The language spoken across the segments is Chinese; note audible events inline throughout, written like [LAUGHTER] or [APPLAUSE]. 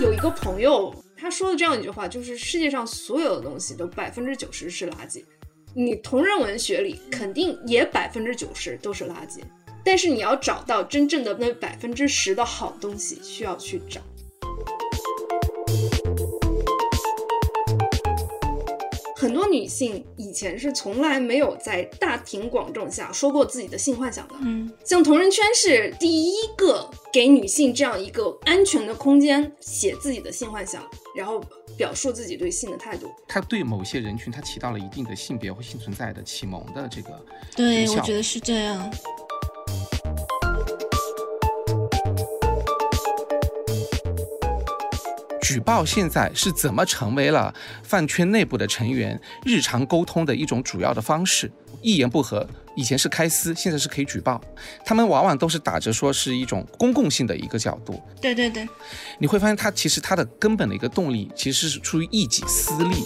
有一个朋友，他说的这样一句话，就是世界上所有的东西都百分之九十是垃圾，你同人文学里肯定也百分之九十都是垃圾，但是你要找到真正的那百分之十的好东西，需要去找。很多女性以前是从来没有在大庭广众下说过自己的性幻想的。嗯，像同人圈是第一个给女性这样一个安全的空间，写自己的性幻想，然后表述自己对性的态度。它对某些人群，它起到了一定的性别或性存在的启蒙的这个对，我觉得是这样。举报现在是怎么成为了饭圈内部的成员日常沟通的一种主要的方式？一言不合，以前是开撕，现在是可以举报。他们往往都是打着说是一种公共性的一个角度，对对对，你会发现它其实它的根本的一个动力其实是出于一己私利。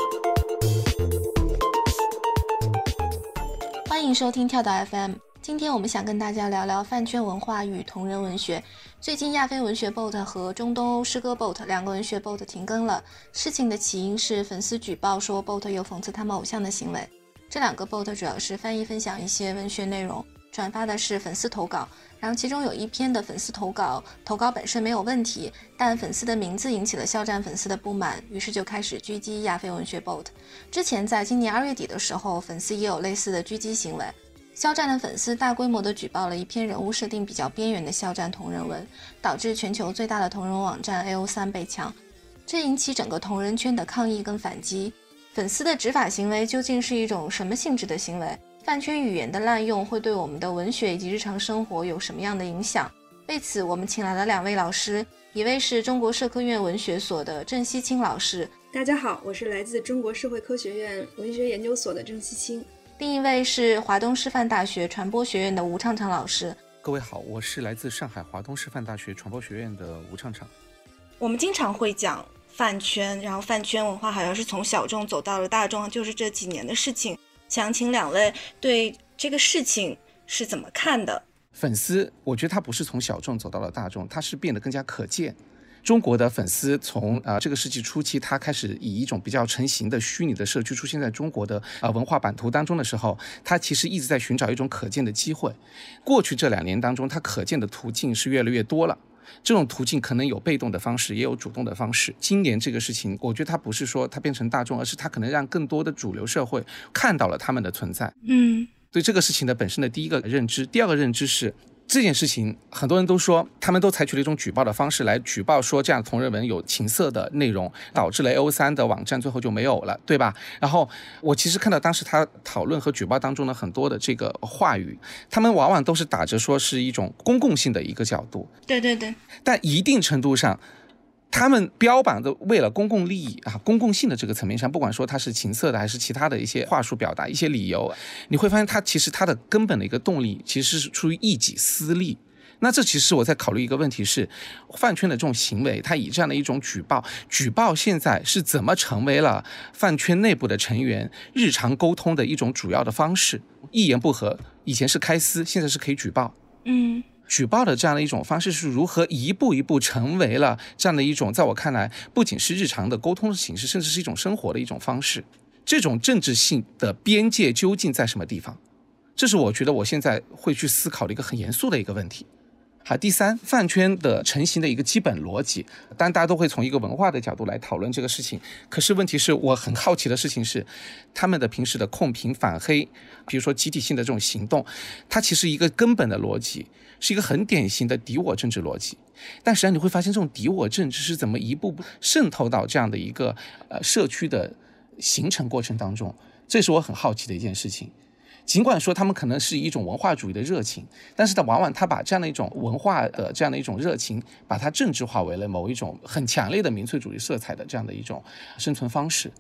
欢迎收听跳岛 FM。今天我们想跟大家聊聊饭圈文化与同人文学。最近亚非文学 BOT 和中东欧诗歌 BOT 两个文学 BOT 停更了。事情的起因是粉丝举报说 BOT 有讽刺他们偶像的行为。这两个 BOT 主要是翻译分享一些文学内容，转发的是粉丝投稿。然后其中有一篇的粉丝投稿，投稿本身没有问题，但粉丝的名字引起了肖战粉丝的不满，于是就开始狙击亚非文学 BOT。之前在今年二月底的时候，粉丝也有类似的狙击行为。肖战的粉丝大规模地举报了一篇人物设定比较边缘的肖战同人文，导致全球最大的同人网站 AO 三被抢，这引起整个同人圈的抗议跟反击。粉丝的执法行为究竟是一种什么性质的行为？饭圈语言的滥用会对我们的文学以及日常生活有什么样的影响？为此，我们请来了两位老师，一位是中国社科院文学所的郑西青老师，大家好，我是来自中国社会科学院文学研究所的郑西青。另一位是华东师范大学传播学院的吴畅畅老师。各位好，我是来自上海华东师范大学传播学院的吴畅畅。我们经常会讲饭圈，然后饭圈文化好像是从小众走到了大众，就是这几年的事情。想请两位对这个事情是怎么看的？粉丝，我觉得他不是从小众走到了大众，他是变得更加可见。中国的粉丝从啊、呃、这个世纪初期，他开始以一种比较成型的虚拟的社区出现在中国的啊、呃、文化版图当中的时候，他其实一直在寻找一种可见的机会。过去这两年当中，他可见的途径是越来越多了。这种途径可能有被动的方式，也有主动的方式。今年这个事情，我觉得它不是说它变成大众，而是它可能让更多的主流社会看到了他们的存在。嗯，对这个事情的本身的第一个认知，第二个认知是这件事情，很多人都说他们都采取了一种举报的方式来举报，说这样同人文有情色的内容，导致了 A O 三的网站最后就没有了，对吧？然后我其实看到当时他讨论和举报当中的很多的这个话语，他们往往都是打着说是一种公共性的一个角度，对对对，但一定程度上。他们标榜的为了公共利益啊，公共性的这个层面上，不管说它是情色的还是其他的一些话术表达、一些理由，你会发现它其实它的根本的一个动力其实是出于一己私利。那这其实我在考虑一个问题是，饭圈的这种行为，它以这样的一种举报，举报现在是怎么成为了饭圈内部的成员日常沟通的一种主要的方式？一言不合，以前是开撕，现在是可以举报。嗯。举报的这样的一种方式是如何一步一步成为了这样的一种，在我看来，不仅是日常的沟通的形式，甚至是一种生活的一种方式。这种政治性的边界究竟在什么地方？这是我觉得我现在会去思考的一个很严肃的一个问题。好，第三，饭圈的成型的一个基本逻辑，当然大家都会从一个文化的角度来讨论这个事情。可是问题是我很好奇的事情是，他们的平时的控评、反黑，比如说集体性的这种行动，它其实一个根本的逻辑是一个很典型的敌我政治逻辑。但实际上你会发现，这种敌我政治是怎么一步步渗透到这样的一个呃社区的形成过程当中，这是我很好奇的一件事情。尽管说他们可能是一种文化主义的热情，但是他往往他把这样的一种文化的这样的一种热情，把它政治化为了某一种很强烈的民粹主义色彩的这样的一种生存方式。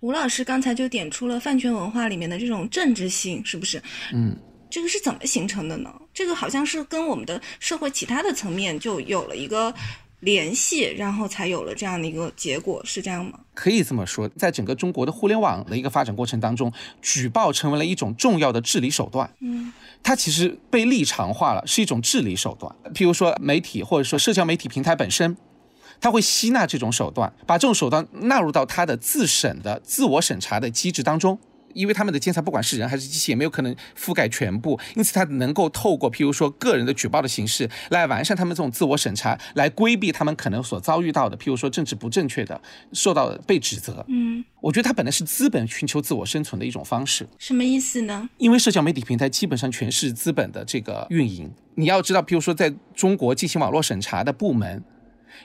吴老师刚才就点出了饭圈文化里面的这种政治性，是不是？嗯，这个是怎么形成的呢？这个好像是跟我们的社会其他的层面就有了一个联系，然后才有了这样的一个结果，是这样吗？可以这么说，在整个中国的互联网的一个发展过程当中，举报成为了一种重要的治理手段。嗯，它其实被立场化了，是一种治理手段。譬如说媒体或者说社交媒体平台本身，它会吸纳这种手段，把这种手段纳入到它的自审的自我审查的机制当中。因为他们的监察不管是人还是机器，也没有可能覆盖全部，因此他能够透过譬如说个人的举报的形式来完善他们这种自我审查，来规避他们可能所遭遇到的譬如说政治不正确的受到被指责。嗯，我觉得它本来是资本寻求自我生存的一种方式。什么意思呢？因为社交媒体平台基本上全是资本的这个运营，你要知道，譬如说在中国进行网络审查的部门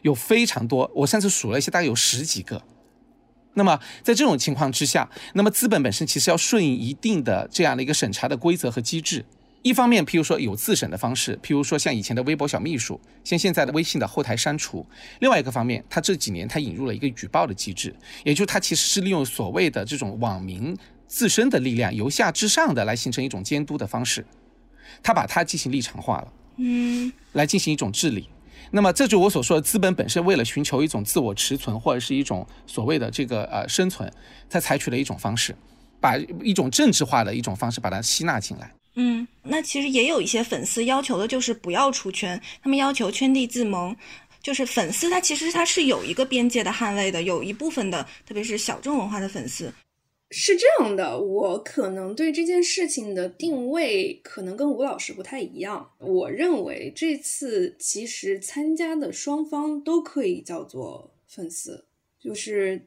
有非常多，我上次数了一下，大概有十几个。那么在这种情况之下，那么资本本身其实要顺应一定的这样的一个审查的规则和机制。一方面，譬如说有自审的方式，譬如说像以前的微博小秘书，像现在的微信的后台删除；另外一个方面，它这几年它引入了一个举报的机制，也就是它其实是利用所谓的这种网民自身的力量，由下至上的来形成一种监督的方式，它把它进行立场化了，嗯，来进行一种治理。那么，这就我所说的，资本本身为了寻求一种自我持存，或者是一种所谓的这个呃生存，它采取了一种方式，把一种政治化的一种方式把它吸纳进来。嗯，那其实也有一些粉丝要求的就是不要出圈，他们要求圈地自萌，就是粉丝他其实他是有一个边界的捍卫的，有一部分的，特别是小众文化的粉丝。是这样的，我可能对这件事情的定位可能跟吴老师不太一样。我认为这次其实参加的双方都可以叫做粉丝，就是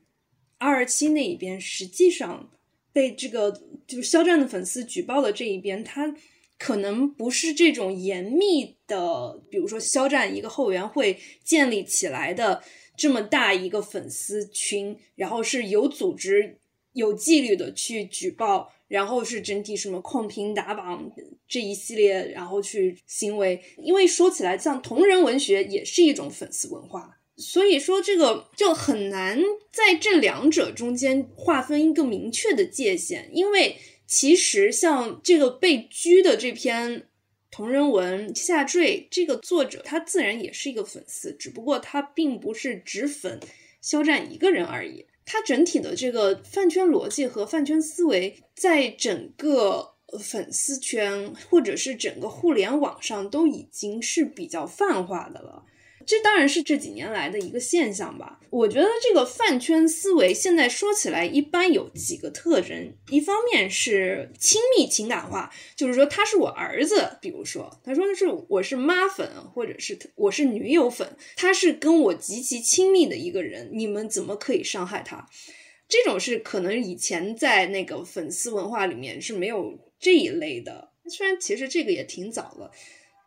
二二七那一边，实际上被这个就是肖战的粉丝举报的这一边，他可能不是这种严密的，比如说肖战一个后援会建立起来的这么大一个粉丝群，然后是有组织。有纪律的去举报，然后是整体什么控评打榜这一系列，然后去行为。因为说起来，像同人文学也是一种粉丝文化，所以说这个就很难在这两者中间划分一个明确的界限。因为其实像这个被拘的这篇同人文下坠，这个作者他自然也是一个粉丝，只不过他并不是只粉肖战一个人而已。它整体的这个饭圈逻辑和饭圈思维，在整个粉丝圈或者是整个互联网上都已经是比较泛化的了。这当然是这几年来的一个现象吧。我觉得这个饭圈思维现在说起来，一般有几个特征。一方面是亲密情感化，就是说他是我儿子，比如说他说的是我是妈粉，或者是我是女友粉，他是跟我极其亲密的一个人，你们怎么可以伤害他？这种是可能以前在那个粉丝文化里面是没有这一类的，虽然其实这个也挺早了。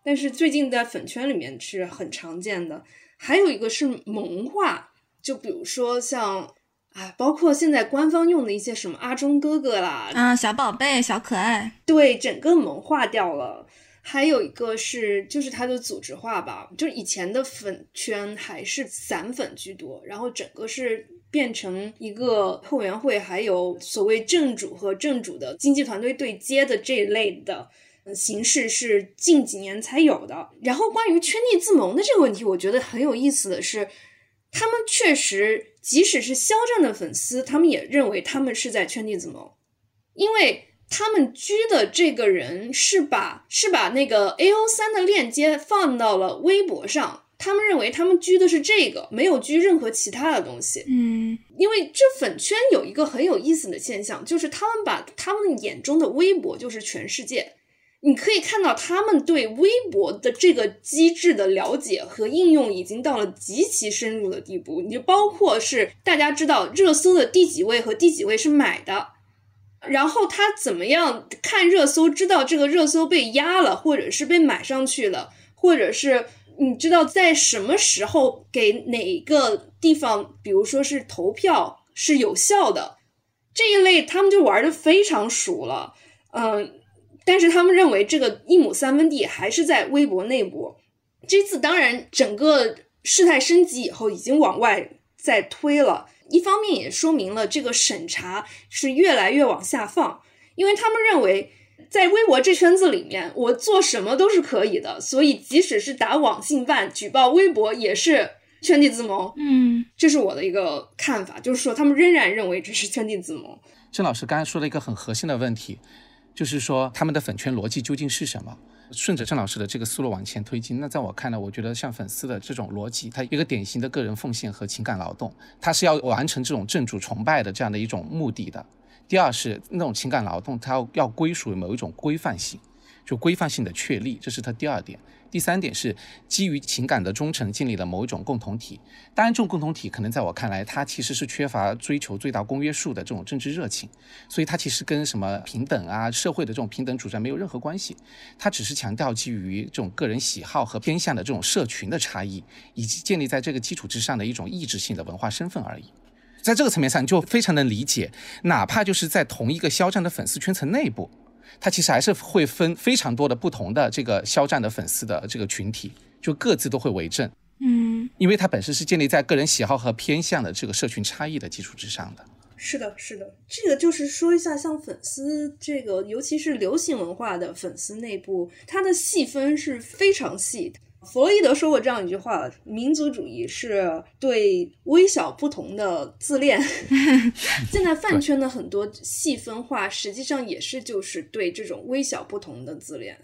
但是最近在粉圈里面是很常见的，还有一个是萌化，就比如说像，啊，包括现在官方用的一些什么阿忠哥哥啦，啊，小宝贝、小可爱，对，整个萌化掉了。还有一个是，就是它的组织化吧，就是以前的粉圈还是散粉居多，然后整个是变成一个后援会，还有所谓正主和正主的经纪团队对接的这一类的。形式是近几年才有的。然后关于圈地自萌的这个问题，我觉得很有意思的是，他们确实，即使是肖战的粉丝，他们也认为他们是在圈地自萌，因为他们居的这个人是把是把那个 A O 三的链接放到了微博上，他们认为他们居的是这个，没有居任何其他的东西。嗯，因为这粉圈有一个很有意思的现象，就是他们把他们眼中的微博就是全世界。你可以看到，他们对微博的这个机制的了解和应用已经到了极其深入的地步。你就包括是大家知道热搜的第几位和第几位是买的，然后他怎么样看热搜，知道这个热搜被压了，或者是被买上去了，或者是你知道在什么时候给哪个地方，比如说是投票是有效的这一类，他们就玩的非常熟了，嗯。但是他们认为这个一亩三分地还是在微博内部。这次当然整个事态升级以后，已经往外在推了。一方面也说明了这个审查是越来越往下放，因为他们认为在微博这圈子里面，我做什么都是可以的，所以即使是打网信办、举报微博，也是圈地自萌。嗯，这是我的一个看法，就是说他们仍然认为这是圈地自萌。郑老师刚才说了一个很核心的问题，就是说他们的粉圈逻辑究竟是什么？顺着郑老师的这个思路往前推进，那在我看来，我觉得像粉丝的这种逻辑，它一个典型的个人奉献和情感劳动，它是要完成这种正主崇拜的这样的一种目的的。第二是那种情感劳动，它要要归属于某一种规范性，就规范性的确立，这是它第二点。第三点是基于情感的忠诚，建立了某一种共同体。当然，这种共同体可能在我看来，它其实是缺乏追求最大公约数的这种政治热情，所以它其实跟什么平等啊、社会的这种平等主张没有任何关系。它只是强调基于这种个人喜好和偏向的这种社群的差异，以及建立在这个基础之上的一种意志性的文化身份而已。在这个层面上，你就非常能理解，哪怕就是在同一个肖战的粉丝圈层内部，它其实还是会分非常多的不同的这个肖战的粉丝的这个群体，就各自都会为政。嗯，因为它本身是建立在个人喜好和偏向的这个社群差异的基础之上的。是的，是的，这个就是说一下，像粉丝这个，尤其是流行文化的粉丝内部，它的细分是非常细的。弗洛伊德说过这样一句话：“民族主义是对微小不同的自恋。[LAUGHS] ”现在饭圈的很多细分化，实际上也是就是对这种微小不同的自恋。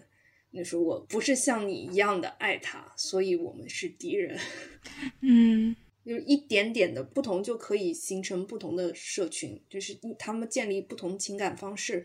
你说我不是像你一样的爱他，所以我们是敌人。[LAUGHS] 嗯，就是一点点的不同就可以形成不同的社群，就是他们建立不同情感方式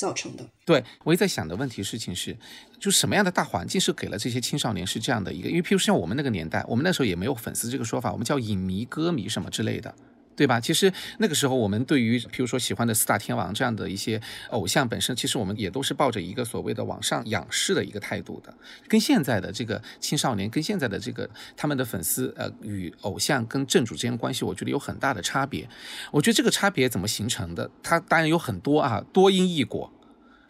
造成的。对，我也在想的问题事情是，就什么样的大环境是给了这些青少年是这样的一个？因为譬如像我们那个年代，我们那时候也没有粉丝这个说法，我们叫影迷、歌迷什么之类的。对吧？其实那个时候，我们对于譬如说喜欢的四大天王这样的一些偶像本身，其实我们也都是抱着一个所谓的往上仰视的一个态度的。跟现在的这个青少年，跟现在的这个他们的粉丝，呃，与偶像跟正主之间关系，我觉得有很大的差别。我觉得这个差别怎么形成的？它当然有很多啊，多因异果。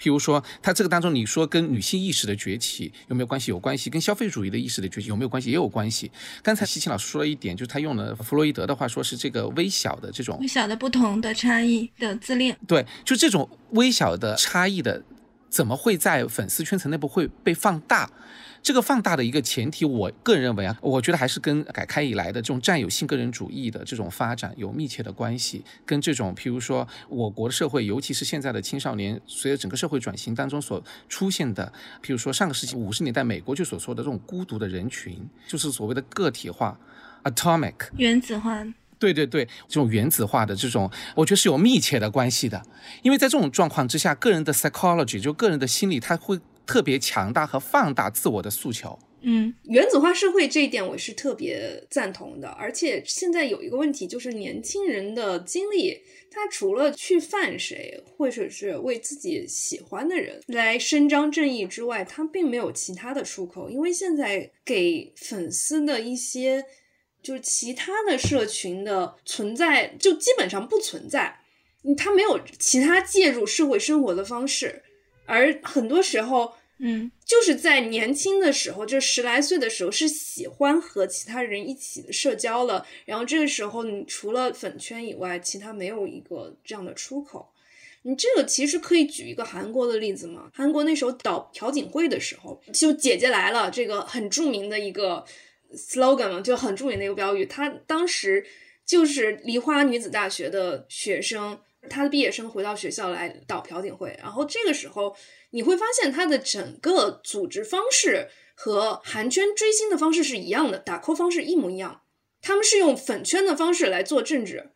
譬如说，它这个当中，你说跟女性意识的崛起有没有关系？有关系。跟消费主义的意识的崛起有没有关系？也有关系。刚才西青老师说了一点，就是他用了弗洛伊德的话说，是这个微小的这种微小的不同的差异的自恋。对，就这种微小的差异的，怎么会在粉丝圈层内部会被放大？这个放大的一个前提，我个人认为啊，我觉得还是跟改开以来的这种占有性个人主义的这种发展有密切的关系，跟这种譬如说我国的社会，尤其是现在的青少年，随着整个社会转型当中所出现的，譬如说上个世纪五十年代美国就所说的这种孤独的人群，就是所谓的个体化 （atomic）。原子化。对对对，这种原子化的这种，我觉得是有密切的关系的，因为在这种状况之下，个人的 psychology 就个人的心理，他会特别强大和放大自我的诉求。嗯，原子化社会这一点我是特别赞同的，而且现在有一个问题，就是年轻人的精力，他除了去犯谁，或者是为自己喜欢的人来伸张正义之外，他并没有其他的出口，因为现在给粉丝的一些。就是其他的社群的存在，就基本上不存在，他没有其他介入社会生活的方式，而很多时候，嗯，就是在年轻的时候，就十来岁的时候，是喜欢和其他人一起社交了，然后这个时候，你除了粉圈以外，其他没有一个这样的出口。你这个其实可以举一个韩国的例子嘛？韩国那时候倒朴槿惠的时候，就姐姐来了这个很著名的一个。slogan 嘛，就很著名的一个标语。他当时就是梨花女子大学的学生，他的毕业生回到学校来导朴槿惠。然后这个时候，你会发现他的整个组织方式和韩圈追星的方式是一样的，打 call 方式一模一样。他们是用粉圈的方式来做政治，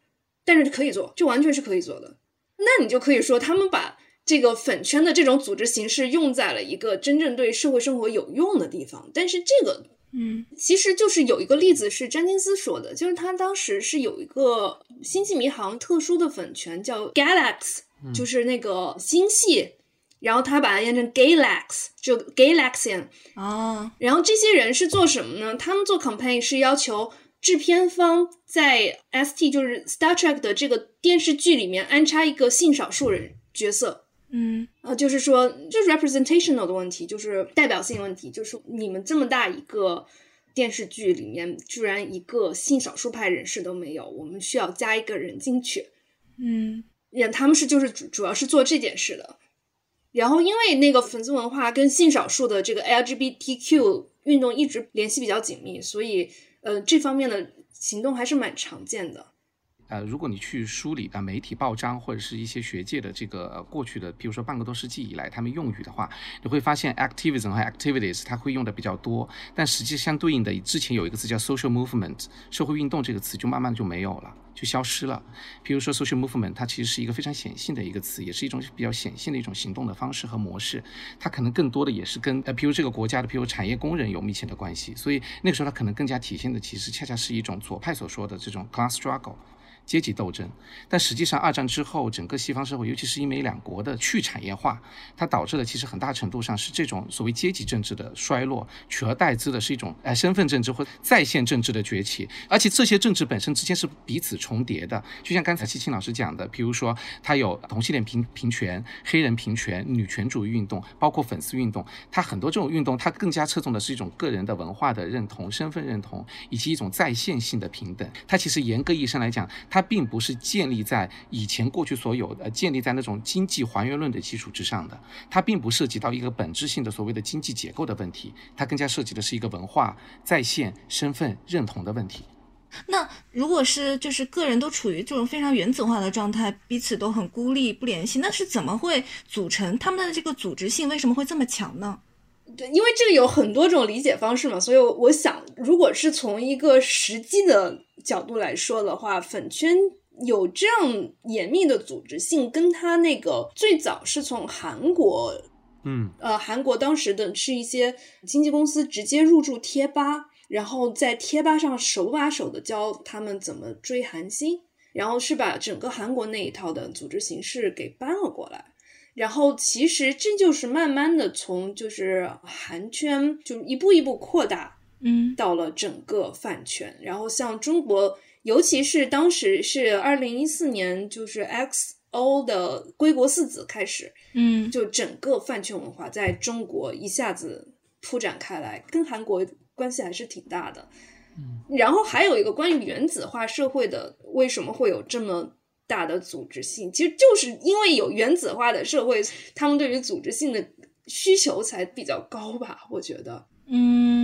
但是可以做，就完全是可以做的。那你就可以说，他们把这个粉圈的这种组织形式用在了一个真正对社会生活有用的地方。但是这个。嗯，其实就是有一个例子是詹金斯说的，就是他当时是有一个星际迷航特殊的粉圈叫 Galax，就是那个星系，然后他把它念成 Galax，就 Galaxian。哦，然后这些人是做什么呢？他们做 campaign 是要求制片方在 ST，就是 Star Trek 的这个电视剧里面安插一个性少数人角色。嗯，呃，就是说，就是 representational 的问题，就是代表性问题，就是你们这么大一个电视剧里面，居然一个性少数派人士都没有，我们需要加一个人进去。嗯，也他们是就是主主要是做这件事的。然后因为那个粉丝文化跟性少数的这个 LGBTQ 运动一直联系比较紧密，所以呃这方面的行动还是蛮常见的。呃，如果你去梳理啊媒体报章或者是一些学界的这个过去的，比如说半个多世纪以来他们用语的话，你会发现 activism 和 activities 它会用的比较多，但实际相对应的之前有一个词叫 social movement 社会运动这个词就慢慢就没有了，就消失了。比如说 social movement 它其实是一个非常显性的一个词，也是一种比较显性的一种行动的方式和模式，它可能更多的也是跟呃，比如这个国家的，比如产业工人有密切的关系，所以那个时候它可能更加体现的其实恰恰是一种左派所说的这种 class struggle。阶级斗争，但实际上二战之后，整个西方社会，尤其是英美两国的去产业化，它导致的其实很大程度上是这种所谓阶级政治的衰落，取而代之的是一种呃身份政治或在线政治的崛起，而且这些政治本身之间是彼此重叠的。就像刚才七青老师讲的，比如说它有同性恋平平权、黑人平权、女权主义运动，包括粉丝运动，它很多这种运动，它更加侧重的是一种个人的文化的认同、身份认同，以及一种在线性的平等。它其实严格意义上来讲，它并不是建立在以前过去所有的建立在那种经济还原论的基础之上的，它并不涉及到一个本质性的所谓的经济结构的问题，它更加涉及的是一个文化在线身份认同的问题。那如果是就是个人都处于这种非常原子化的状态，彼此都很孤立不联系，那是怎么会组成他们的这个组织性为什么会这么强呢？对，因为这个有很多种理解方式嘛，所以我想，如果是从一个实际的角度来说的话，粉圈。有这样严密的组织性，跟他那个最早是从韩国，嗯，呃，韩国当时的是一些经纪公司直接入驻贴吧，然后在贴吧上手把手的教他们怎么追韩星，然后是把整个韩国那一套的组织形式给搬了过来，然后其实这就是慢慢的从就是韩圈就一步一步扩大，嗯，到了整个饭圈，然后像中国。尤其是当时是二零一四年，就是 X O 的归国四子开始，嗯，就整个饭圈文化在中国一下子铺展开来，跟韩国关系还是挺大的。嗯，然后还有一个关于原子化社会的，为什么会有这么大的组织性？其实就是因为有原子化的社会，他们对于组织性的需求才比较高吧？我觉得，嗯。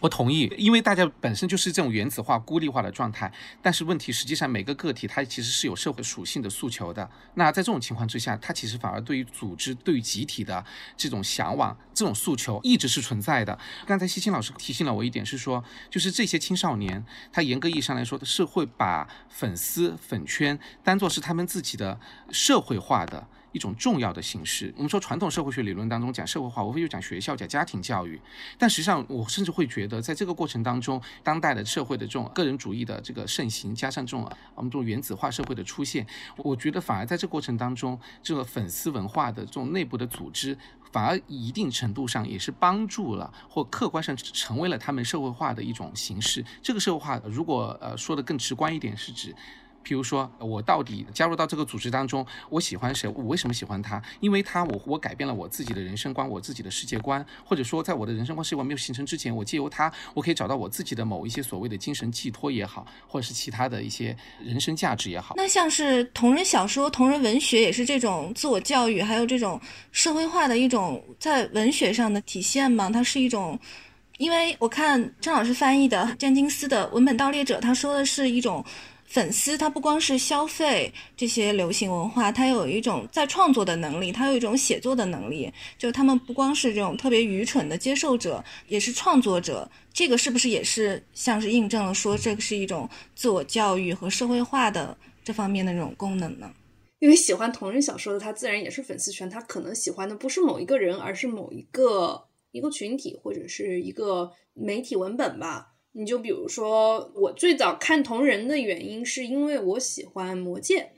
我同意，因为大家本身就是这种原子化、孤立化的状态。但是问题实际上，每个个体它其实是有社会属性的诉求的。那在这种情况之下，它其实反而对于组织、对于集体的这种向往、这种诉求一直是存在的。刚才西青老师提醒了我一点，是说，就是这些青少年，他严格意义上来说是会把粉丝、粉圈当做是他们自己的社会化的。一种重要的形式。我们说传统社会学理论当中讲社会化，无非就讲学校、讲家庭教育。但实际上，我甚至会觉得，在这个过程当中，当代的社会的这种个人主义的这个盛行，加上这种我们这种原子化社会的出现，我觉得反而在这过程当中，这个粉丝文化的这种内部的组织，反而一定程度上也是帮助了，或客观上成为了他们社会化的一种形式。这个社会化，如果呃说的更直观一点，是指。譬如说，我到底加入到这个组织当中，我喜欢谁？我为什么喜欢他？因为他，我我改变了我自己的人生观，我自己的世界观，或者说，在我的人生观世界观没有形成之前，我借由他，我可以找到我自己的某一些所谓的精神寄托也好，或者是其他的一些人生价值也好。那像是同人小说、同人文学，也是这种自我教育，还有这种社会化的一种在文学上的体现吗？它是一种，因为我看郑老师翻译的詹金斯的《文本盗猎者》，他说的是一种。粉丝他不光是消费这些流行文化，他有一种在创作的能力，他有一种写作的能力。就他们不光是这种特别愚蠢的接受者，也是创作者。这个是不是也是像是印证了说这个是一种自我教育和社会化的这方面的这种功能呢？因为喜欢同人小说的他自然也是粉丝圈，他可能喜欢的不是某一个人，而是某一个一个群体或者是一个媒体文本吧。你就比如说，我最早看同人的原因是因为我喜欢魔戒，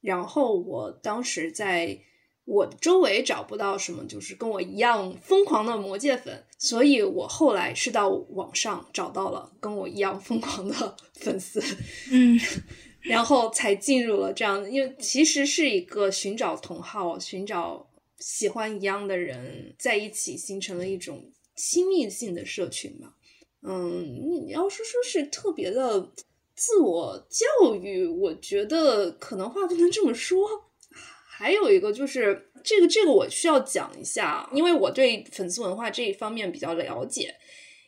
然后我当时在我周围找不到什么就是跟我一样疯狂的魔戒粉，所以我后来是到网上找到了跟我一样疯狂的 [LAUGHS] 粉丝，嗯，[LAUGHS] 然后才进入了这样，因为其实是一个寻找同好、寻找喜欢一样的人在一起，形成了一种亲密性的社群嘛。嗯，你要是说是特别的自我教育，我觉得可能话不能这么说，还有一个就是这个这个我需要讲一下，因为我对粉丝文化这一方面比较了解。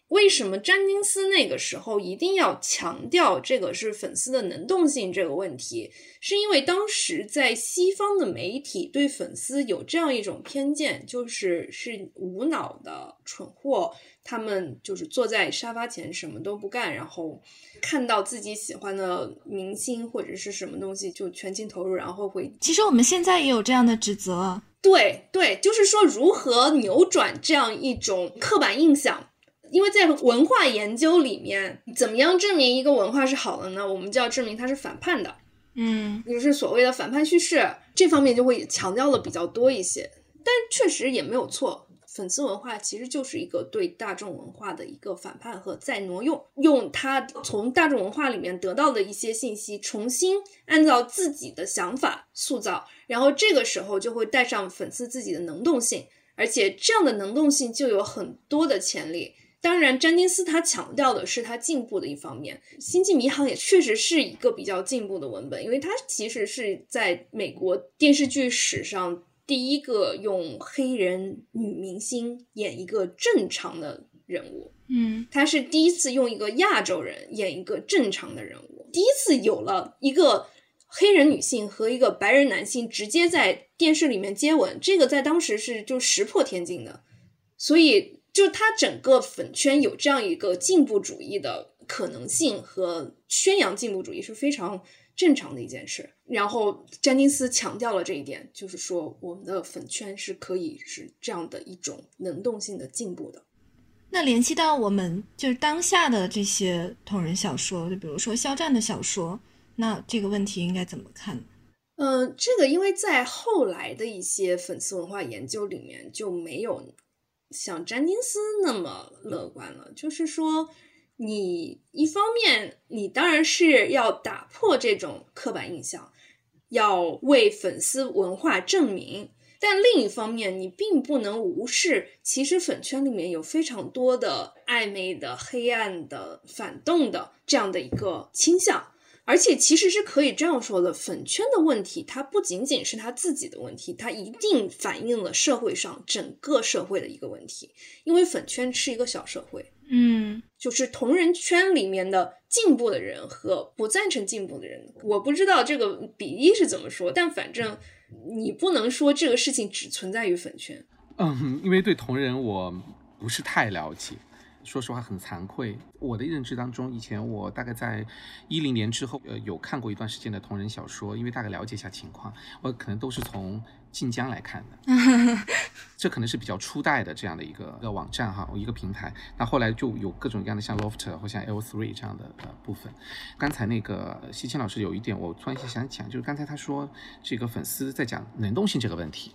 为什么詹金斯那个时候一定要强调这个是粉丝的能动性这个问题？是因为当时在西方的媒体对粉丝有这样一种偏见，就是是无脑的蠢货，他们就是坐在沙发前什么都不干，然后看到自己喜欢的明星或者是什么东西就全情投入，然后会。其实我们现在也有这样的指责。对对，就是说如何扭转这样一种刻板印象。因为在文化研究里面，怎么样证明一个文化是好的呢？我们就要证明它是反叛的，嗯，就是所谓的反叛叙事，这方面就会强调的比较多一些。但确实也没有错，粉丝文化其实就是一个对大众文化的一个反叛和再挪用，用他从大众文化里面得到的一些信息，重新按照自己的想法塑造，然后这个时候就会带上粉丝自己的能动性，而且这样的能动性就有很多的潜力。当然，詹金斯他强调的是他进步的一方面，《星际迷航》也确实是一个比较进步的文本，因为它其实是在美国电视剧史上第一个用黑人女明星演一个正常的人物。嗯，他是第一次用一个亚洲人演一个正常的人物，第一次有了一个黑人女性和一个白人男性直接在电视里面接吻，这个在当时是就石破天惊的，所以。就他整个粉圈有这样一个进步主义的可能性和宣扬进步主义是非常正常的一件事。然后詹金斯强调了这一点，就是说我们的粉圈是可以是这样的一种能动性的进步的。那联系到我们就是当下的这些同人小说，就比如说肖战的小说，那这个问题应该怎么看？嗯，这个因为在后来的一些粉丝文化研究里面就没有。像詹金斯那么乐观了，就是说，你一方面你当然是要打破这种刻板印象，要为粉丝文化证明，但另一方面你并不能无视，其实粉圈里面有非常多的暧昧的、黑暗的、反动的这样的一个倾向。而且其实是可以这样说的，粉圈的问题，它不仅仅是他自己的问题，它一定反映了社会上整个社会的一个问题。因为粉圈是一个小社会，嗯，就是同人圈里面的进步的人和不赞成进步的人，我不知道这个比例是怎么说，但反正你不能说这个事情只存在于粉圈。嗯，因为对同人我不是太了解。说实话很惭愧，我的认知当中，以前我大概在一零年之后，呃，有看过一段时间的同人小说，因为大概了解一下情况，我可能都是从晋江来看的，[LAUGHS] 这可能是比较初代的这样的一个个网站哈，一个平台。那后来就有各种各样的像 Loft 或像 L Three 这样的呃部分。刚才那个西青老师有一点，我突然想讲，就是刚才他说这个粉丝在讲能动性这个问题。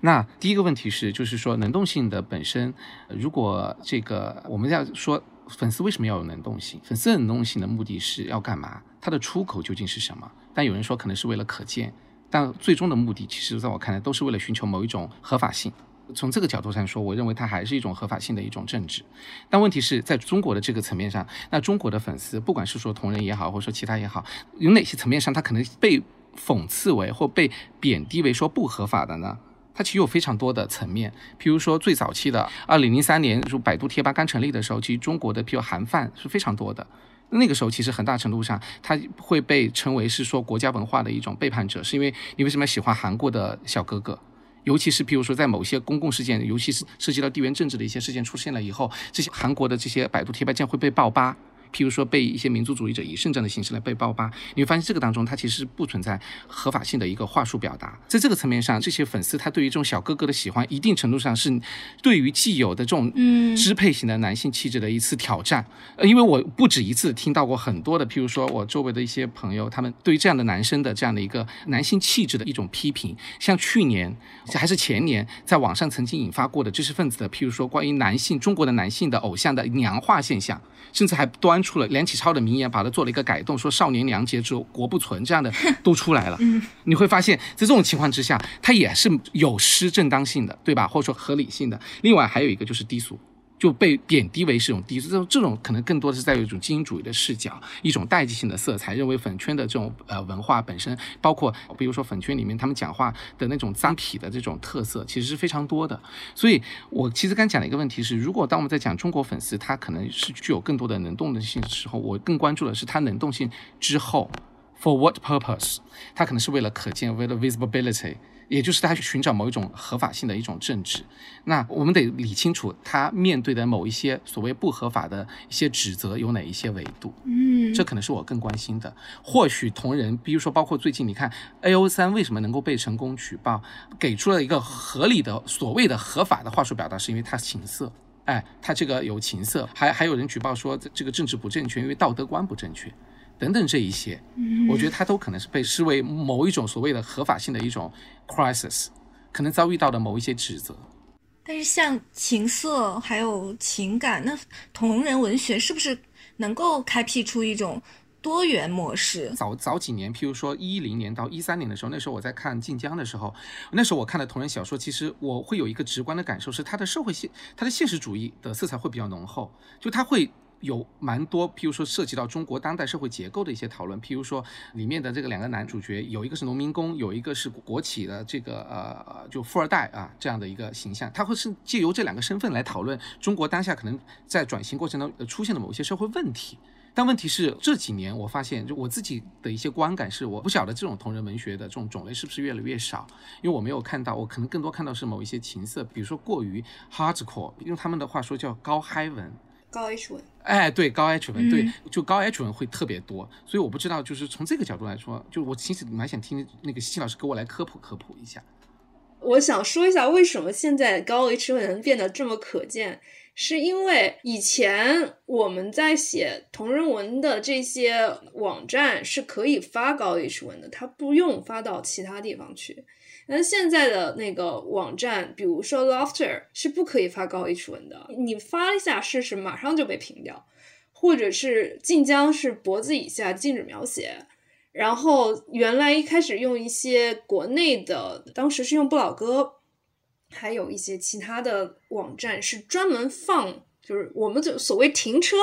那第一个问题是，就是说能动性的本身，如果这个我们要说粉丝为什么要有能动性？粉丝能动性的目的是要干嘛？它的出口究竟是什么？但有人说可能是为了可见，但最终的目的，其实在我看来都是为了寻求某一种合法性。从这个角度上说，我认为它还是一种合法性的一种政治。但问题是在中国的这个层面上，那中国的粉丝，不管是说同人也好，或者说其他也好，有哪些层面上他可能被讽刺为或被贬低为说不合法的呢？它其实有非常多的层面，譬如说最早期的二零零三年，就百度贴吧刚成立的时候，其实中国的譬如韩范是非常多的。那个时候其实很大程度上，它会被称为是说国家文化的一种背叛者，是因为你为什么喜欢韩国的小哥哥？尤其是譬如说在某些公共事件，尤其是涉及到地缘政治的一些事件出现了以后，这些韩国的这些百度贴吧将会被爆吧。譬如说被一些民族主义者以圣战的形式来被爆发，你会发现这个当中它其实是不存在合法性的一个话术表达。在这个层面上，这些粉丝他对于这种小哥哥的喜欢，一定程度上是对于既有的这种支配型的男性气质的一次挑战。呃，因为我不止一次听到过很多的，譬如说我周围的一些朋友，他们对于这样的男生的这样的一个男性气质的一种批评，像去年还是前年，在网上曾经引发过的知识分子的，譬如说关于男性中国的男性的偶像的娘化现象。甚至还端出了梁启超的名言，把它做了一个改动，说“少年良节之后国不存”这样的 [LAUGHS] 都出来了。嗯，你会发现在这种情况之下，它也是有失正当性的，对吧？或者说合理性的。另外还有一个就是低俗。就被贬低为是一种低俗，这种这种可能更多的是在于一种精英主义的视角，一种代际性的色彩，认为粉圈的这种呃文化本身，包括比如说粉圈里面他们讲话的那种脏痞的这种特色，其实是非常多的。所以我其实刚讲的一个问题是，如果当我们在讲中国粉丝，他可能是具有更多的能动的性的时候，我更关注的是他能动性之后，for what purpose？他可能是为了可见，为了 visibility。也就是他去寻找某一种合法性的一种政治，那我们得理清楚他面对的某一些所谓不合法的一些指责有哪一些维度，嗯，这可能是我更关心的。或许同人，比如说包括最近你看 A O 三为什么能够被成功举报，给出了一个合理的所谓的合法的话术表达，是因为他情色，哎，他这个有情色，还还有人举报说这个政治不正确，因为道德观不正确。等等，这一些，我觉得它都可能是被视为某一种所谓的合法性的一种 crisis，可能遭遇到的某一些指责。但是像情色还有情感，那同人文学是不是能够开辟出一种多元模式？早早几年，譬如说一零年到一三年的时候，那时候我在看晋江的时候，那时候我看的同人小说，其实我会有一个直观的感受，是它的社会现，它的现实主义的色彩会比较浓厚，就它会。有蛮多，譬如说涉及到中国当代社会结构的一些讨论，譬如说里面的这个两个男主角，有一个是农民工，有一个是国企的这个呃就富二代啊这样的一个形象，他会是借由这两个身份来讨论中国当下可能在转型过程中出现的某一些社会问题。但问题是这几年我发现，就我自己的一些观感是，我不晓得这种同人文学的这种种类是不是越来越少，因为我没有看到，我可能更多看到是某一些情色，比如说过于 hardcore，用他们的话说叫高嗨文。高 H 文，哎，对，高 H 文，对，就高 H 文会特别多，所以我不知道，就是从这个角度来说，就我其实蛮想听那个西老师给我来科普科普一下。我想说一下，为什么现在高 H 文变得这么可见，是因为以前我们在写同人文的这些网站是可以发高 H 文的，它不用发到其他地方去。那现在的那个网站，比如说 Lofter 是不可以发高 H 文的，你发一下试试，马上就被屏掉，或者是晋江是脖子以下禁止描写，然后原来一开始用一些国内的，当时是用不老哥，还有一些其他的网站是专门放，就是我们就所谓停车，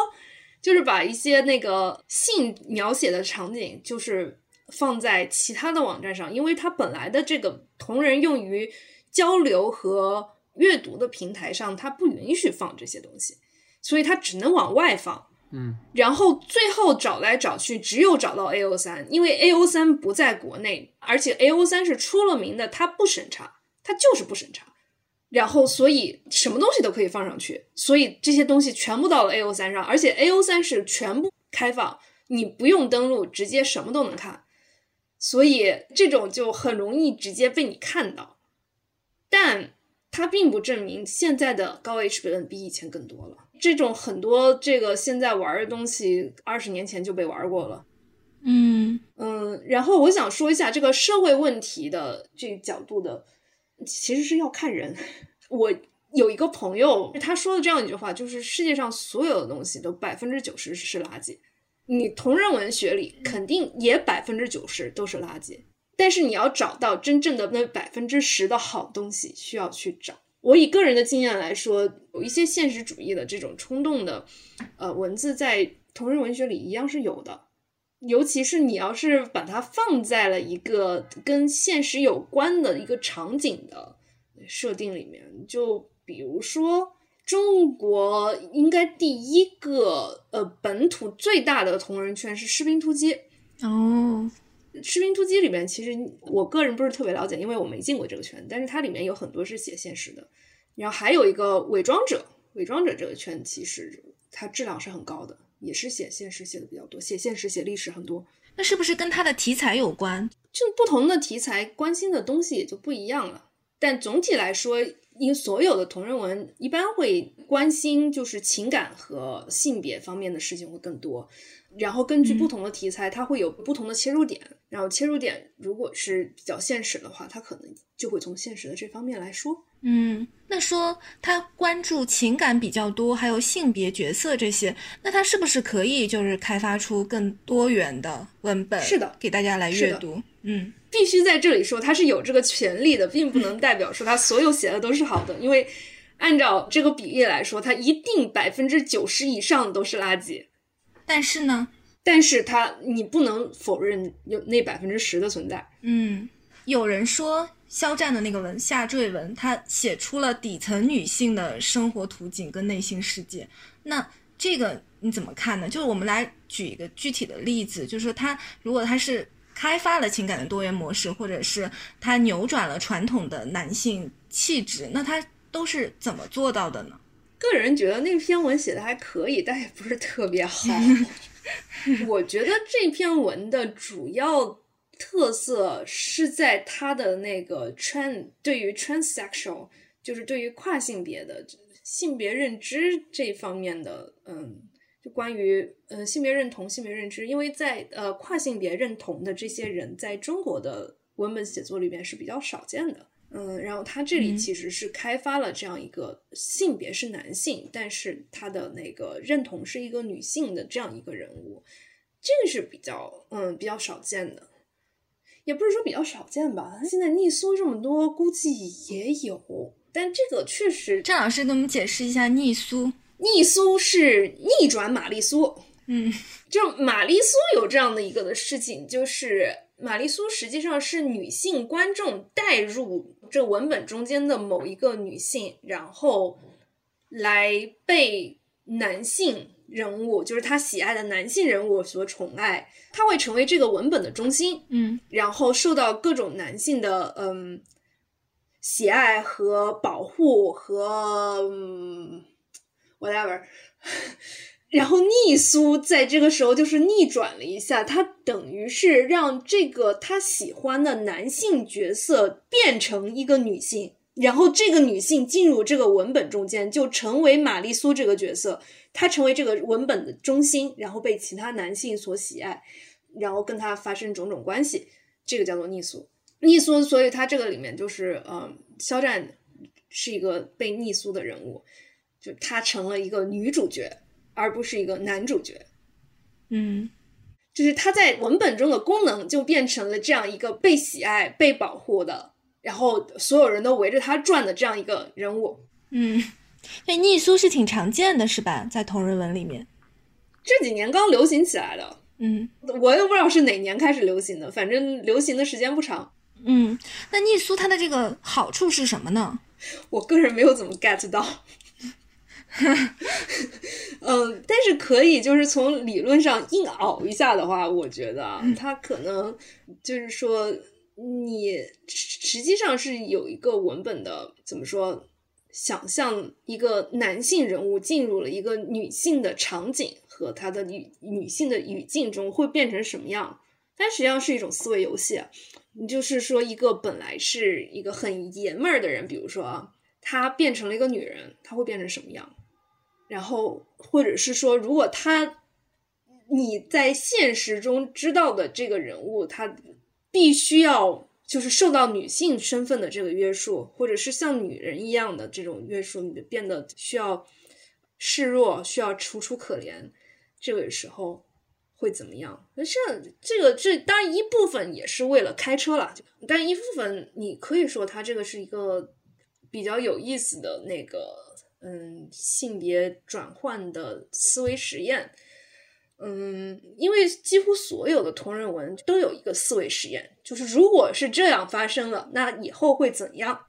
就是把一些那个性描写的场景，就是。放在其他的网站上，因为它本来的这个同人用于交流和阅读的平台上，它不允许放这些东西，所以它只能往外放。嗯，然后最后找来找去，只有找到 A O 三，因为 A O 三不在国内，而且 A O 三是出了名的，它不审查，它就是不审查。然后所以什么东西都可以放上去，所以这些东西全部到了 A O 三上，而且 A O 三是全部开放，你不用登录，直接什么都能看。所以这种就很容易直接被你看到，但它并不证明现在的高 H 文比以前更多了。这种很多这个现在玩的东西，二十年前就被玩过了。嗯嗯，然后我想说一下这个社会问题的这个角度的，其实是要看人。我有一个朋友，他说的这样一句话，就是世界上所有的东西都百分之九十是垃圾。你同人文学里肯定也百分之九十都是垃圾，但是你要找到真正的那百分之十的好东西，需要去找。我以个人的经验来说，有一些现实主义的这种冲动的，呃，文字在同人文学里一样是有的。尤其是你要是把它放在了一个跟现实有关的一个场景的设定里面，就比如说。中国应该第一个呃本土最大的同人圈是士兵突击哦，士兵突击里面其实我个人不是特别了解，因为我没进过这个圈，但是它里面有很多是写现实的，然后还有一个伪装者，伪装者这个圈其实它质量是很高的，也是写现实写的比较多，写现实写历史很多。那是不是跟他的题材有关？就不同的题材关心的东西也就不一样了，但总体来说。因为所有的同人文一般会关心就是情感和性别方面的事情会更多，然后根据不同的题材，它会有不同的切入点。然后切入点如果是比较现实的话，它可能就会从现实的这方面来说。嗯，那说他关注情感比较多，还有性别角色这些，那他是不是可以就是开发出更多元的文本？是的，给大家来阅读。嗯，必须在这里说他是有这个权利的，并不能代表说他所有写的都是好的，因为按照这个比例来说，他一定百分之九十以上都是垃圾。但是呢，但是他你不能否认有那百分之十的存在。嗯，有人说肖战的那个文下坠文，他写出了底层女性的生活图景跟内心世界。那这个你怎么看呢？就是我们来举一个具体的例子，就是说他如果他是开发了情感的多元模式，或者是他扭转了传统的男性气质，那他都是怎么做到的呢？个人觉得那篇文写的还可以，但也不是特别好。[LAUGHS] 我觉得这篇文的主要特色是在它的那个 trans 对于 transsexual，就是对于跨性别的性别认知这方面的，嗯，就关于嗯性别认同、性别认知，因为在呃跨性别认同的这些人在中国的文本写作里边是比较少见的。嗯，然后他这里其实是开发了这样一个性别是男性，但是他的那个认同是一个女性的这样一个人物，这个是比较嗯比较少见的，也不是说比较少见吧。现在逆苏这么多，估计也有，但这个确实，郑老师给我们解释一下逆苏。逆苏是逆转玛丽苏，嗯，[LAUGHS] 就玛丽苏有这样的一个的事情，就是玛丽苏实际上是女性观众带入。这文本中间的某一个女性，然后来被男性人物，就是他喜爱的男性人物所宠爱，他会成为这个文本的中心，嗯，然后受到各种男性的嗯喜爱和保护和嗯 whatever。[LAUGHS] 然后逆苏在这个时候就是逆转了一下，他等于是让这个他喜欢的男性角色变成一个女性，然后这个女性进入这个文本中间，就成为玛丽苏这个角色，她成为这个文本的中心，然后被其他男性所喜爱，然后跟她发生种种关系，这个叫做逆苏。逆苏，所以他这个里面就是，嗯，肖战是一个被逆苏的人物，就他成了一个女主角。而不是一个男主角，嗯，就是他在文本中的功能就变成了这样一个被喜爱、被保护的，然后所有人都围着他转的这样一个人物。嗯，那逆苏是挺常见的，是吧？在同人文里面，这几年刚流行起来的。嗯，我也不知道是哪年开始流行的，反正流行的时间不长。嗯，那逆苏它的这个好处是什么呢？我个人没有怎么 get 到。嗯，但是可以，就是从理论上硬熬一下的话，我觉得他可能就是说，你实际上是有一个文本的怎么说，想象一个男性人物进入了一个女性的场景和他的女女性的语境中会变成什么样，但实际上是一种思维游戏。你就是说，一个本来是一个很爷们儿的人，比如说啊，他变成了一个女人，他会变成什么样？然后，或者是说，如果他你在现实中知道的这个人物，他必须要就是受到女性身份的这个约束，或者是像女人一样的这种约束，你就变得需要示弱，需要楚楚可怜，这个时候会怎么样？那这这个这当然一部分也是为了开车了，但一部分你可以说它这个是一个比较有意思的那个。嗯，性别转换的思维实验，嗯，因为几乎所有的同人文都有一个思维实验，就是如果是这样发生了，那以后会怎样？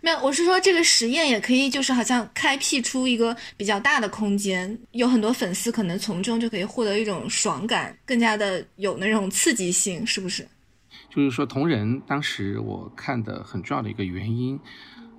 没有，我是说这个实验也可以，就是好像开辟出一个比较大的空间，有很多粉丝可能从中就可以获得一种爽感，更加的有那种刺激性，是不是？就是说，同人当时我看的很重要的一个原因。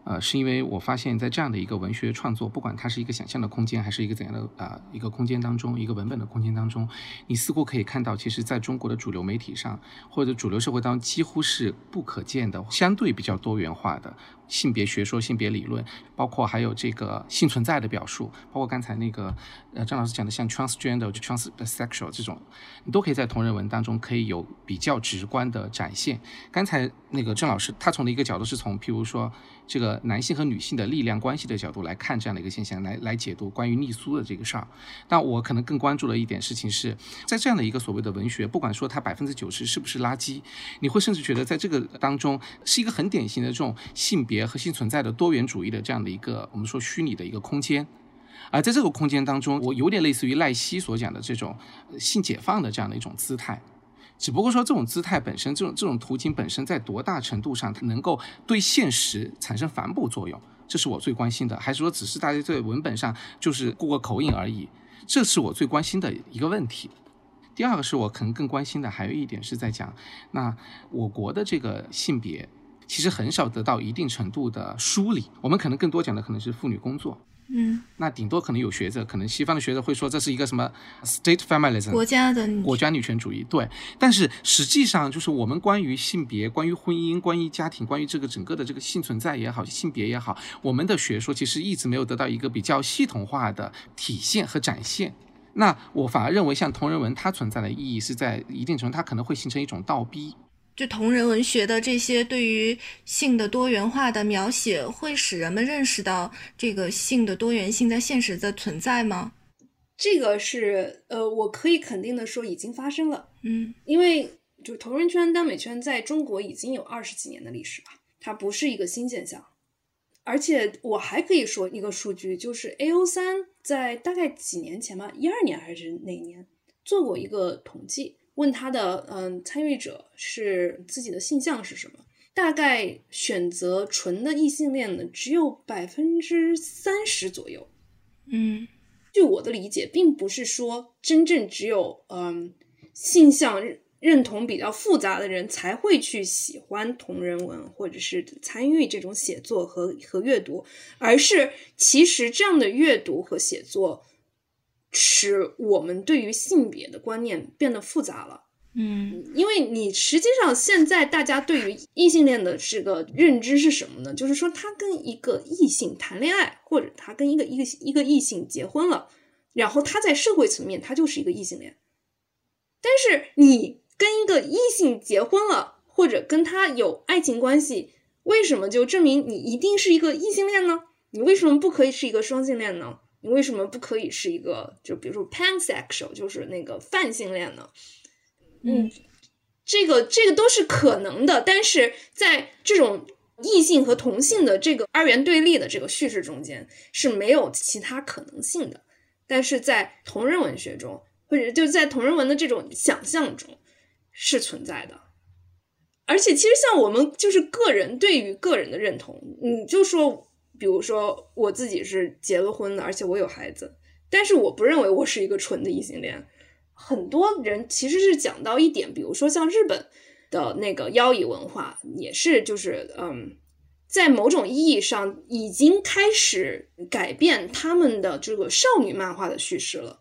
呃，是因为我发现，在这样的一个文学创作，不管它是一个想象的空间，还是一个怎样的啊一个空间当中，一个文本的空间当中，你似乎可以看到，其实在中国的主流媒体上，或者主流社会当中，几乎是不可见的，相对比较多元化的性别学说、性别理论，包括还有这个性存在的表述，包括刚才那个呃张老师讲的像 transgender、transsexual 这种，你都可以在同人文当中可以有比较直观的展现。刚才那个郑老师他从的一个角度是从，譬如说这个。男性和女性的力量关系的角度来看这样的一个现象，来来解读关于逆苏的这个事儿。但我可能更关注的一点事情是在这样的一个所谓的文学，不管说它百分之九十是不是垃圾，你会甚至觉得在这个当中是一个很典型的这种性别和性存在的多元主义的这样的一个我们说虚拟的一个空间。而在这个空间当中，我有点类似于赖希所讲的这种性解放的这样的一种姿态。只不过说，这种姿态本身，这种这种途径本身，在多大程度上它能够对现实产生反哺作用，这是我最关心的。还是说，只是大家在文本上就是过个口瘾而已？这是我最关心的一个问题。第二个是我可能更关心的，还有一点是在讲，那我国的这个性别其实很少得到一定程度的梳理。我们可能更多讲的可能是妇女工作。嗯，那顶多可能有学者，可能西方的学者会说这是一个什么 state feminism 国家的国家女权主义，对。但是实际上，就是我们关于性别、关于婚姻、关于家庭、关于这个整个的这个性存在也好、性别也好，我们的学说其实一直没有得到一个比较系统化的体现和展现。那我反而认为，像同人文它存在的意义是在一定程度，它可能会形成一种倒逼。就同人文学的这些对于性的多元化的描写，会使人们认识到这个性的多元性在现实的存在吗？这个是呃，我可以肯定的说，已经发生了。嗯，因为就同人圈、耽美圈在中国已经有二十几年的历史吧，它不是一个新现象。而且我还可以说一个数据，就是 A O 三在大概几年前吧，一二年还是哪年做过一个统计。问他的嗯参与者是自己的性向是什么？大概选择纯的异性恋的只有百分之三十左右。嗯，据我的理解，并不是说真正只有嗯性向认同比较复杂的人才会去喜欢同人文，或者是参与这种写作和和阅读，而是其实这样的阅读和写作。使我们对于性别的观念变得复杂了，嗯，因为你实际上现在大家对于异性恋的这个认知是什么呢？就是说他跟一个异性谈恋爱，或者他跟一个一个一个异性结婚了，然后他在社会层面他就是一个异性恋。但是你跟一个异性结婚了，或者跟他有爱情关系，为什么就证明你一定是一个异性恋呢？你为什么不可以是一个双性恋呢？你为什么不可以是一个，就比如说 pansexual，就是那个泛性恋呢？嗯，这个这个都是可能的，但是在这种异性和同性的这个二元对立的这个叙事中间是没有其他可能性的。但是在同人文学中，或者就在同人文的这种想象中是存在的。而且，其实像我们就是个人对于个人的认同，你就说。比如说，我自己是结了婚的，而且我有孩子，但是我不认为我是一个纯的异性恋。很多人其实是讲到一点，比如说像日本的那个妖异文化，也是就是嗯，在某种意义上已经开始改变他们的这个少女漫画的叙事了。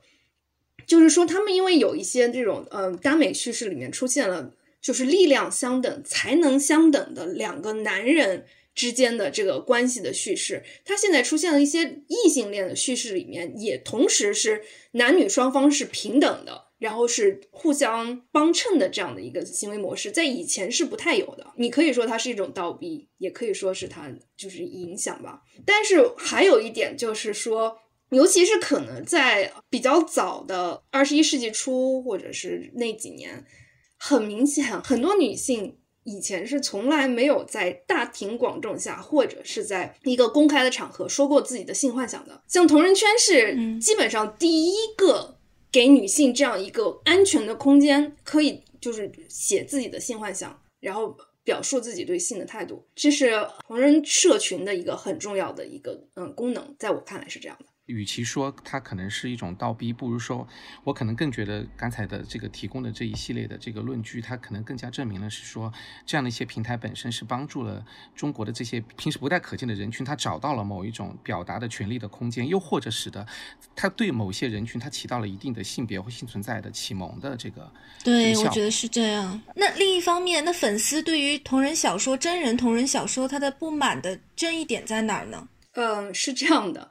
就是说，他们因为有一些这种嗯耽美叙事里面出现了，就是力量相等、才能相等的两个男人。之间的这个关系的叙事，它现在出现了一些异性恋的叙事里面，也同时是男女双方是平等的，然后是互相帮衬的这样的一个行为模式，在以前是不太有的。你可以说它是一种倒逼，也可以说是它就是影响吧。但是还有一点就是说，尤其是可能在比较早的二十一世纪初，或者是那几年，很明显很多女性。以前是从来没有在大庭广众下，或者是在一个公开的场合说过自己的性幻想的。像同人圈是基本上第一个给女性这样一个安全的空间，可以就是写自己的性幻想，然后表述自己对性的态度。这是同人社群的一个很重要的一个嗯功能，在我看来是这样的。与其说它可能是一种倒逼，不如说我可能更觉得刚才的这个提供的这一系列的这个论据，它可能更加证明了是说，这样的一些平台本身是帮助了中国的这些平时不太可见的人群，他找到了某一种表达的权利的空间，又或者使得他对某些人群他起到了一定的性别或性存在的启蒙的这个。对，我觉得是这样。那另一方面，那粉丝对于同人小说、真人同人小说，他的不满的争议点在哪儿呢？嗯，是这样的。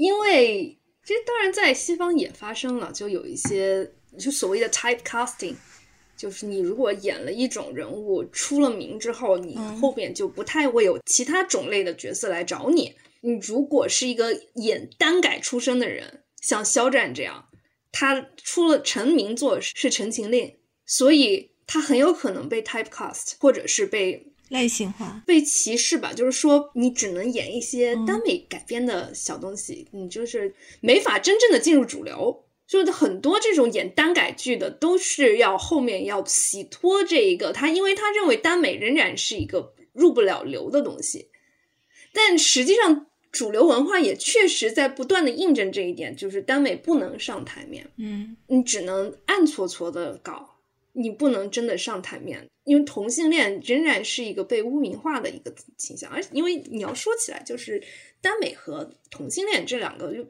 因为其实当然在西方也发生了，就有一些就所谓的 type casting，就是你如果演了一种人物出了名之后，你嗯后边就不太会有其他种类的角色来找你。你如果是一个演单改出身的人，像肖战这样，他出了成名作是《陈情令》，所以他很有可能被 typecast，或者是被类型化，被歧视吧，就是说你只能演一些耽美改编的小东西，你就是没法真正的进入主流。就是很多这种演耽改剧的，都是要后面要洗脱这一个他，因为他认为耽美仍然是一个入不了流的东西，但实际上主流文化也确实在不断的印证这一点，就是耽美不能上台面。嗯你只能暗搓搓的搞，你不能真的上台面，因为同性恋仍然是一个被污名化的一个倾向，而因为你要说起来，就是耽美和同性恋这两个就。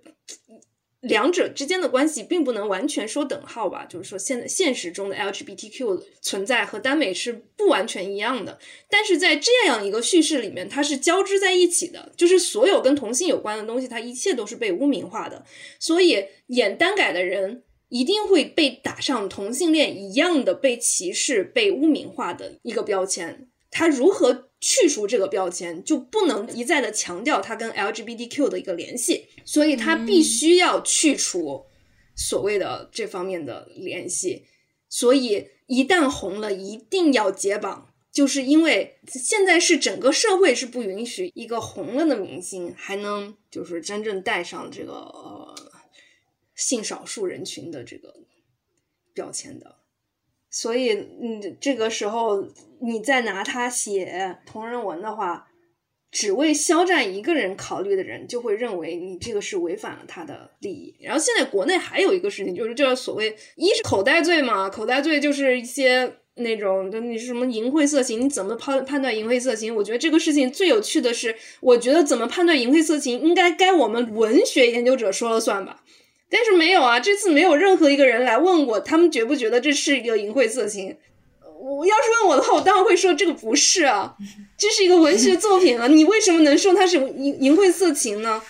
两者之间的关系并不能完全说等号吧，就是说现现实中的 LGBTQ 存在和耽美是不完全一样的，但是在这样一个叙事里面，它是交织在一起的，就是所有跟同性有关的东西，它一切都是被污名化的，所以演耽改的人一定会被打上同性恋一样的被歧视、被污名化的一个标签。他如何去除这个标签，就不能一再的强调他跟 LGBTQ 的一个联系，所以他必须要去除所谓的这方面的联系。所以一旦红了，一定要解绑，就是因为现在是整个社会是不允许一个红了的明星还能就是真正带上这个呃性少数人群的这个标签的。所以，嗯，这个时候你再拿他写同人文的话，只为肖战一个人考虑的人，就会认为你这个是违反了他的利益。然后现在国内还有一个事情，就是叫所谓一是口袋罪嘛，口袋罪就是一些那种，就你是什么淫秽色情，你怎么判判断淫秽色情？我觉得这个事情最有趣的是，我觉得怎么判断淫秽色情，应该该我们文学研究者说了算吧。但是没有啊，这次没有任何一个人来问我，他们觉不觉得这是一个淫秽色情？我要是问我的话，我当然会说这个不是啊，[LAUGHS] 这是一个文学作品啊，你为什么能说它是淫淫秽色情呢？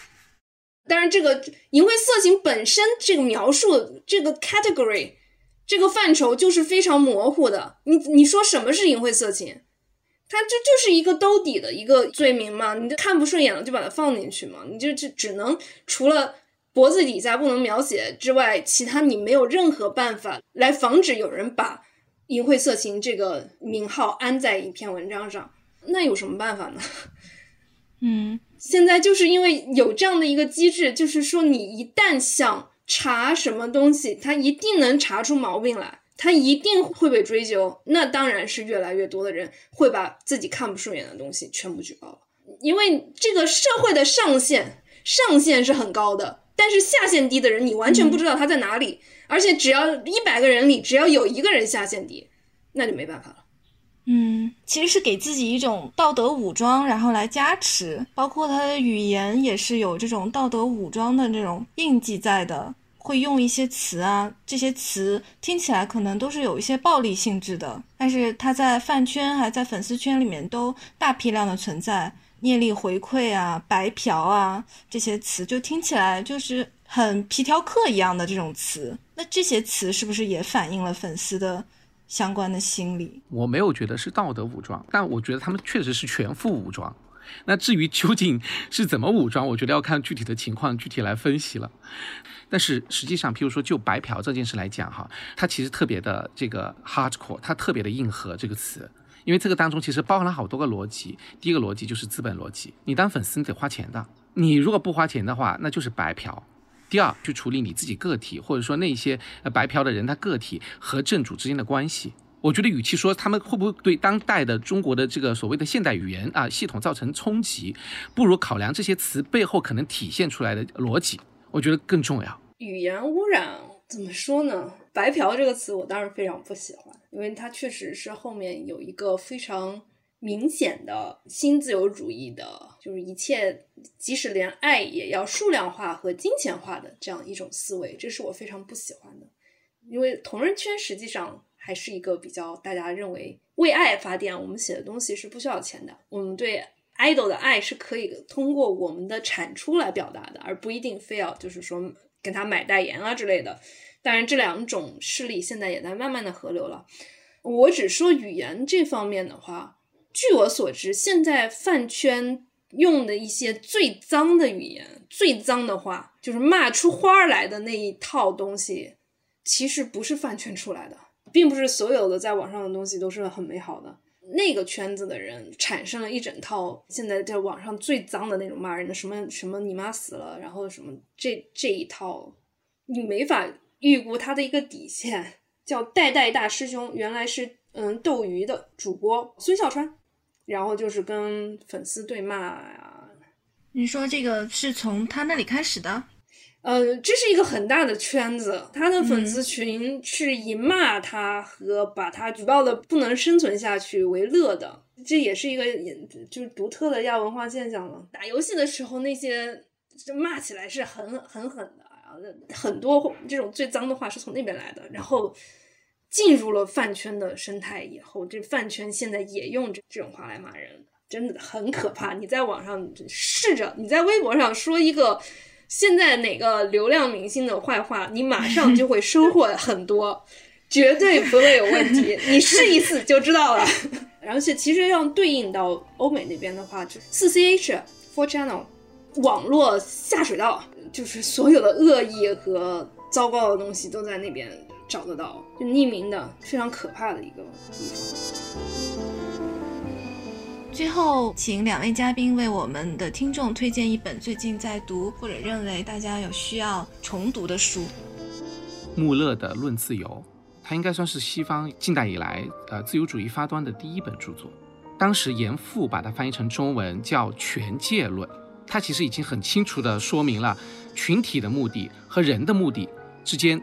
当然，这个淫秽色情本身这个描述这个 category 这个范畴就是非常模糊的。你你说什么是淫秽色情？它这就是一个兜底的一个罪名嘛，你就看不顺眼了就把它放进去嘛，你就只只能除了。脖子底下不能描写之外，其他你没有任何办法来防止有人把“淫秽色情”这个名号安在一篇文章上。那有什么办法呢？[LAUGHS] 嗯现在就是因为有这样的一个机制，就是说你一旦想查什么东西，它一定能查出毛病来，它一定会被追究。那当然是越来越多的人会把自己看不顺眼的东西全部举报了，因为这个社会的上限上限是很高的。但是下限低的人，你完全不知道他在哪里，而且只要一百个人里只要有一个人下限低，那就没办法了。嗯，其实是给自己一种道德武装，然后来加持，包括他的语言也是有这种道德武装的这种印记在的，会用一些词啊，这些词听起来可能都是有一些暴力性质的，但是他在饭圈还在粉丝圈里面都大批量的存在。业力回馈啊，白嫖啊，这些词就听起来就是很皮条客一样的这种词。那这些词是不是也反映了粉丝的相关的心理？我没有觉得是道德武装，但我觉得他们确实是全副武装。那至于究竟是怎么武装，我觉得要看具体的情况具体来分析了。但是实际上，譬如说就白嫖这件事来讲哈，它其实特别的这个 hardcore，它特别的硬核这个词。因为这个当中其实包含了好多个逻辑。第一个逻辑就是资本逻辑，你当粉丝你得花钱的，你如果不花钱的话，那就是白嫖。第二，去处理你自己个体，或者说那些白嫖的人他个体和正主之间的关系。我觉得，与其说他们会不会对当代的中国的这个所谓的现代语言啊系统造成冲击，不如考量这些词背后可能体现出来的逻辑，我觉得更重要。语言污染怎么说呢？白嫖这个词我当然非常不喜欢，因为它确实是后面有一个非常明显的新自由主义的，就是一切即使连爱也要数量化和金钱化的这样一种思维，这是我非常不喜欢的。因为同人圈实际上还是一个比较大家认为为爱发电，我们写的东西是不需要钱的，我们对 idol 的爱是可以通过我们的产出来表达的，而不一定非要就是说跟他买代言啊之类的。当然，这两种势力现在也在慢慢的合流了。我只说语言这方面的话，据我所知，现在饭圈用的一些最脏的语言、最脏的话，就是骂出花来的那一套东西，其实不是饭圈出来的，并不是所有的在网上的东西都是很美好的。那个圈子的人产生了一整套现在在网上最脏的那种骂人的，什么什么你妈死了，然后什么这这一套，你没法预估他的一个底线。叫代代大师兄，原来是嗯斗鱼的主播孙笑川，然后就是跟粉丝对骂呀。你说这个是从他那里开始的？呃，这是一个很大的圈子，他的粉丝群是以骂他和把他举报的不能生存下去为乐的，这也是一个就是独特的亚文化现象了。打游戏的时候那些就骂起来是很很狠的，那很多这种最脏的话是从那边来的，然后。进入了饭圈的生态以后，这饭圈现在也用这这种话来骂人，真的很可怕。你在网上试着，你在微博上说一个现在哪个流量明星的坏话，你马上就会收获很多，绝对不会有问题。你试一次就知道了。[LAUGHS] 而且其实要对应到欧美那边的话，就是四 CH Four Channel 网络下水道，就是所有的恶意和糟糕的东西都在那边。找得到，就匿名的，非常可怕的一个地方。最后，请两位嘉宾为我们的听众推荐一本最近在读或者认为大家有需要重读的书。穆勒的《论自由》，它应该算是西方近代以来呃自由主义发端的第一本著作。当时严复把它翻译成中文叫《全界论》，它其实已经很清楚地说明了群体的目的和人的目的之间。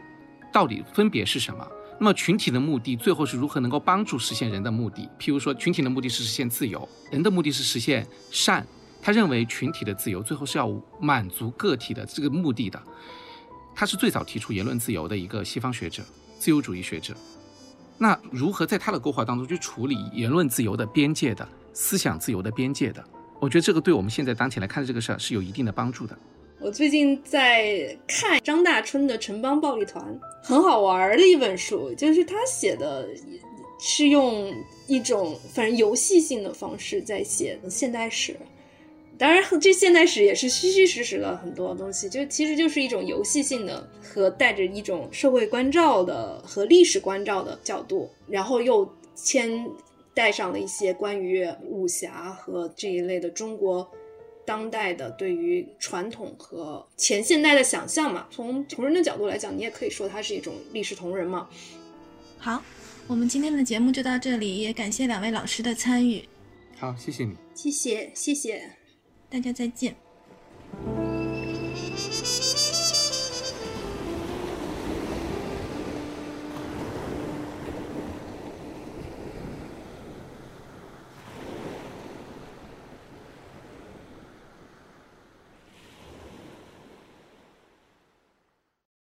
到底分别是什么？那么群体的目的最后是如何能够帮助实现人的目的？譬如说，群体的目的是实现自由，人的目的是实现善。他认为群体的自由最后是要满足个体的这个目的的。他是最早提出言论自由的一个西方学者，自由主义学者。那如何在他的构画当中去处理言论自由的边界的思想自由的边界的？我觉得这个对我们现在当前来看的这个事儿是有一定的帮助的。我最近在看张大春的《城邦暴力团》，很好玩的一本书，就是他写的，是用一种反正游戏性的方式在写现代史。当然，这现代史也是虚虚实实的很多东西，就其实就是一种游戏性的和带着一种社会关照的和历史关照的角度，然后又牵带上了一些关于武侠和这一类的中国。当代的对于传统和前现代的想象嘛，从同人的角度来讲，你也可以说它是一种历史同人嘛。好，我们今天的节目就到这里，也感谢两位老师的参与。好，谢谢你，谢谢谢谢，大家再见。